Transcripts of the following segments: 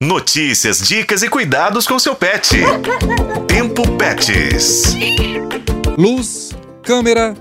Notícias, dicas e cuidados com seu pet. Tempo Pets. Luz, câmera,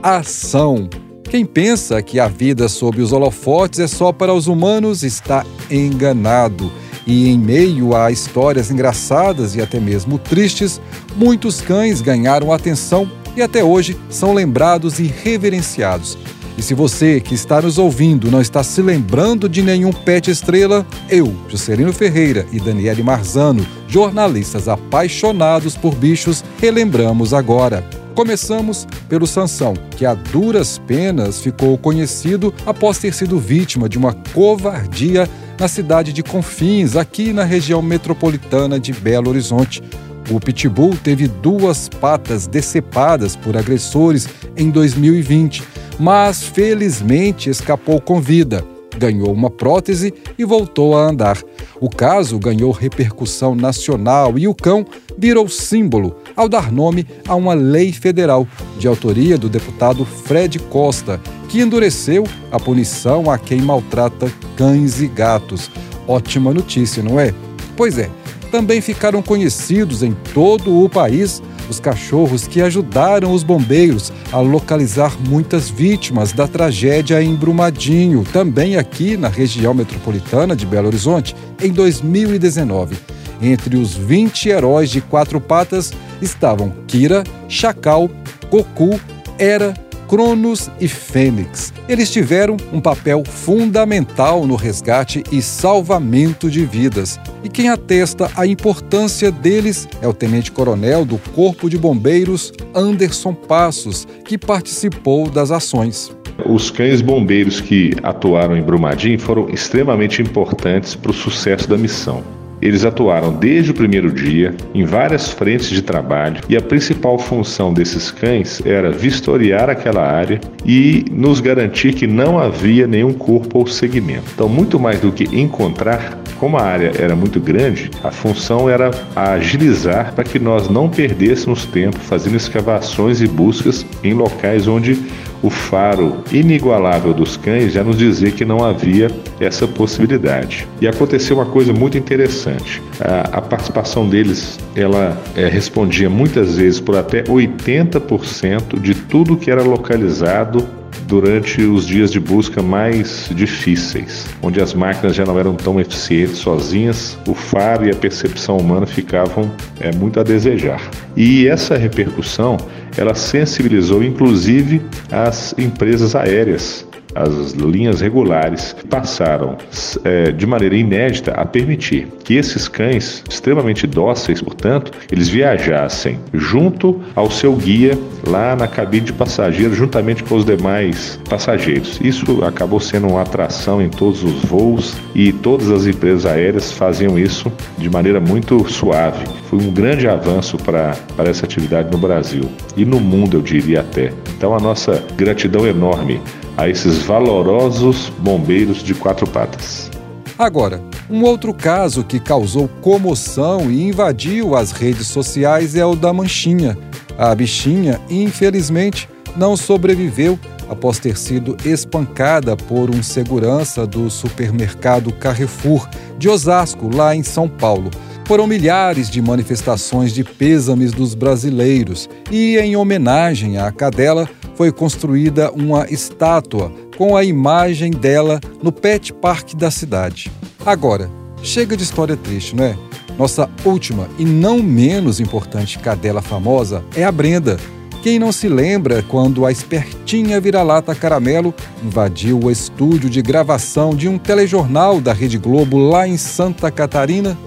ação. Quem pensa que a vida sob os holofotes é só para os humanos está enganado. E em meio a histórias engraçadas e até mesmo tristes, muitos cães ganharam atenção e até hoje são lembrados e reverenciados. E se você que está nos ouvindo não está se lembrando de nenhum pet estrela, eu, Juscelino Ferreira e Daniele Marzano, jornalistas apaixonados por bichos, relembramos agora. Começamos pelo Sansão, que a duras penas ficou conhecido após ter sido vítima de uma covardia na cidade de Confins, aqui na região metropolitana de Belo Horizonte. O Pitbull teve duas patas decepadas por agressores em 2020, mas felizmente escapou com vida. Ganhou uma prótese e voltou a andar. O caso ganhou repercussão nacional e o cão virou símbolo ao dar nome a uma lei federal, de autoria do deputado Fred Costa, que endureceu a punição a quem maltrata cães e gatos. Ótima notícia, não é? Pois é, também ficaram conhecidos em todo o país os cachorros que ajudaram os bombeiros a localizar muitas vítimas da tragédia em Brumadinho, também aqui na região metropolitana de Belo Horizonte, em 2019. Entre os 20 heróis de quatro patas estavam Kira, Chacal, Goku, Era Cronos e Fênix. Eles tiveram um papel fundamental no resgate e salvamento de vidas. E quem atesta a importância deles é o tenente-coronel do Corpo de Bombeiros, Anderson Passos, que participou das ações. Os cães bombeiros que atuaram em Brumadinho foram extremamente importantes para o sucesso da missão. Eles atuaram desde o primeiro dia em várias frentes de trabalho e a principal função desses cães era vistoriar aquela área e nos garantir que não havia nenhum corpo ou segmento. Então, muito mais do que encontrar, como a área era muito grande, a função era agilizar para que nós não perdêssemos tempo fazendo escavações e buscas em locais onde o faro inigualável dos cães já nos dizia que não havia essa possibilidade. E aconteceu uma coisa muito interessante. A, a participação deles, ela é, respondia muitas vezes por até 80% de tudo que era localizado durante os dias de busca mais difíceis, onde as máquinas já não eram tão eficientes sozinhas, o faro e a percepção humana ficavam é, muito a desejar. E essa repercussão, ela sensibilizou inclusive as empresas aéreas as linhas regulares passaram é, de maneira inédita a permitir que esses cães, extremamente dóceis, portanto, eles viajassem junto ao seu guia lá na cabine de passageiro, juntamente com os demais passageiros. Isso acabou sendo uma atração em todos os voos e todas as empresas aéreas faziam isso de maneira muito suave. Foi um grande avanço para, essa atividade no Brasil e no mundo, eu diria até. Então, a nossa gratidão enorme a esses valorosos bombeiros de quatro patas. Agora, um outro caso que causou comoção e invadiu as redes sociais é o da Manchinha. A bichinha, infelizmente, não sobreviveu após ter sido espancada por um segurança do supermercado Carrefour de Osasco, lá em São Paulo. Foram milhares de manifestações de pêsames dos brasileiros e, em homenagem à cadela, foi construída uma estátua com a imagem dela no Pet Park da cidade. Agora, chega de história triste, não é? Nossa última e não menos importante cadela famosa é a Brenda. Quem não se lembra quando a espertinha vira-lata Caramelo invadiu o estúdio de gravação de um telejornal da Rede Globo lá em Santa Catarina?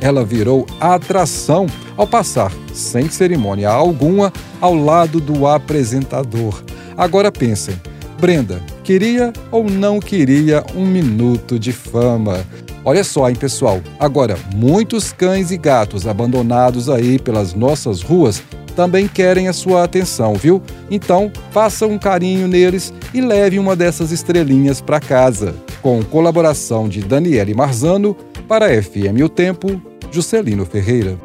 Ela virou atração ao passar, sem cerimônia alguma, ao lado do apresentador. Agora pensem, Brenda, queria ou não queria um minuto de fama? Olha só, hein, pessoal. Agora, muitos cães e gatos abandonados aí pelas nossas ruas também querem a sua atenção, viu? Então, faça um carinho neles e leve uma dessas estrelinhas para casa. Com colaboração de Daniele Marzano, para FM O Tempo, Juscelino Ferreira.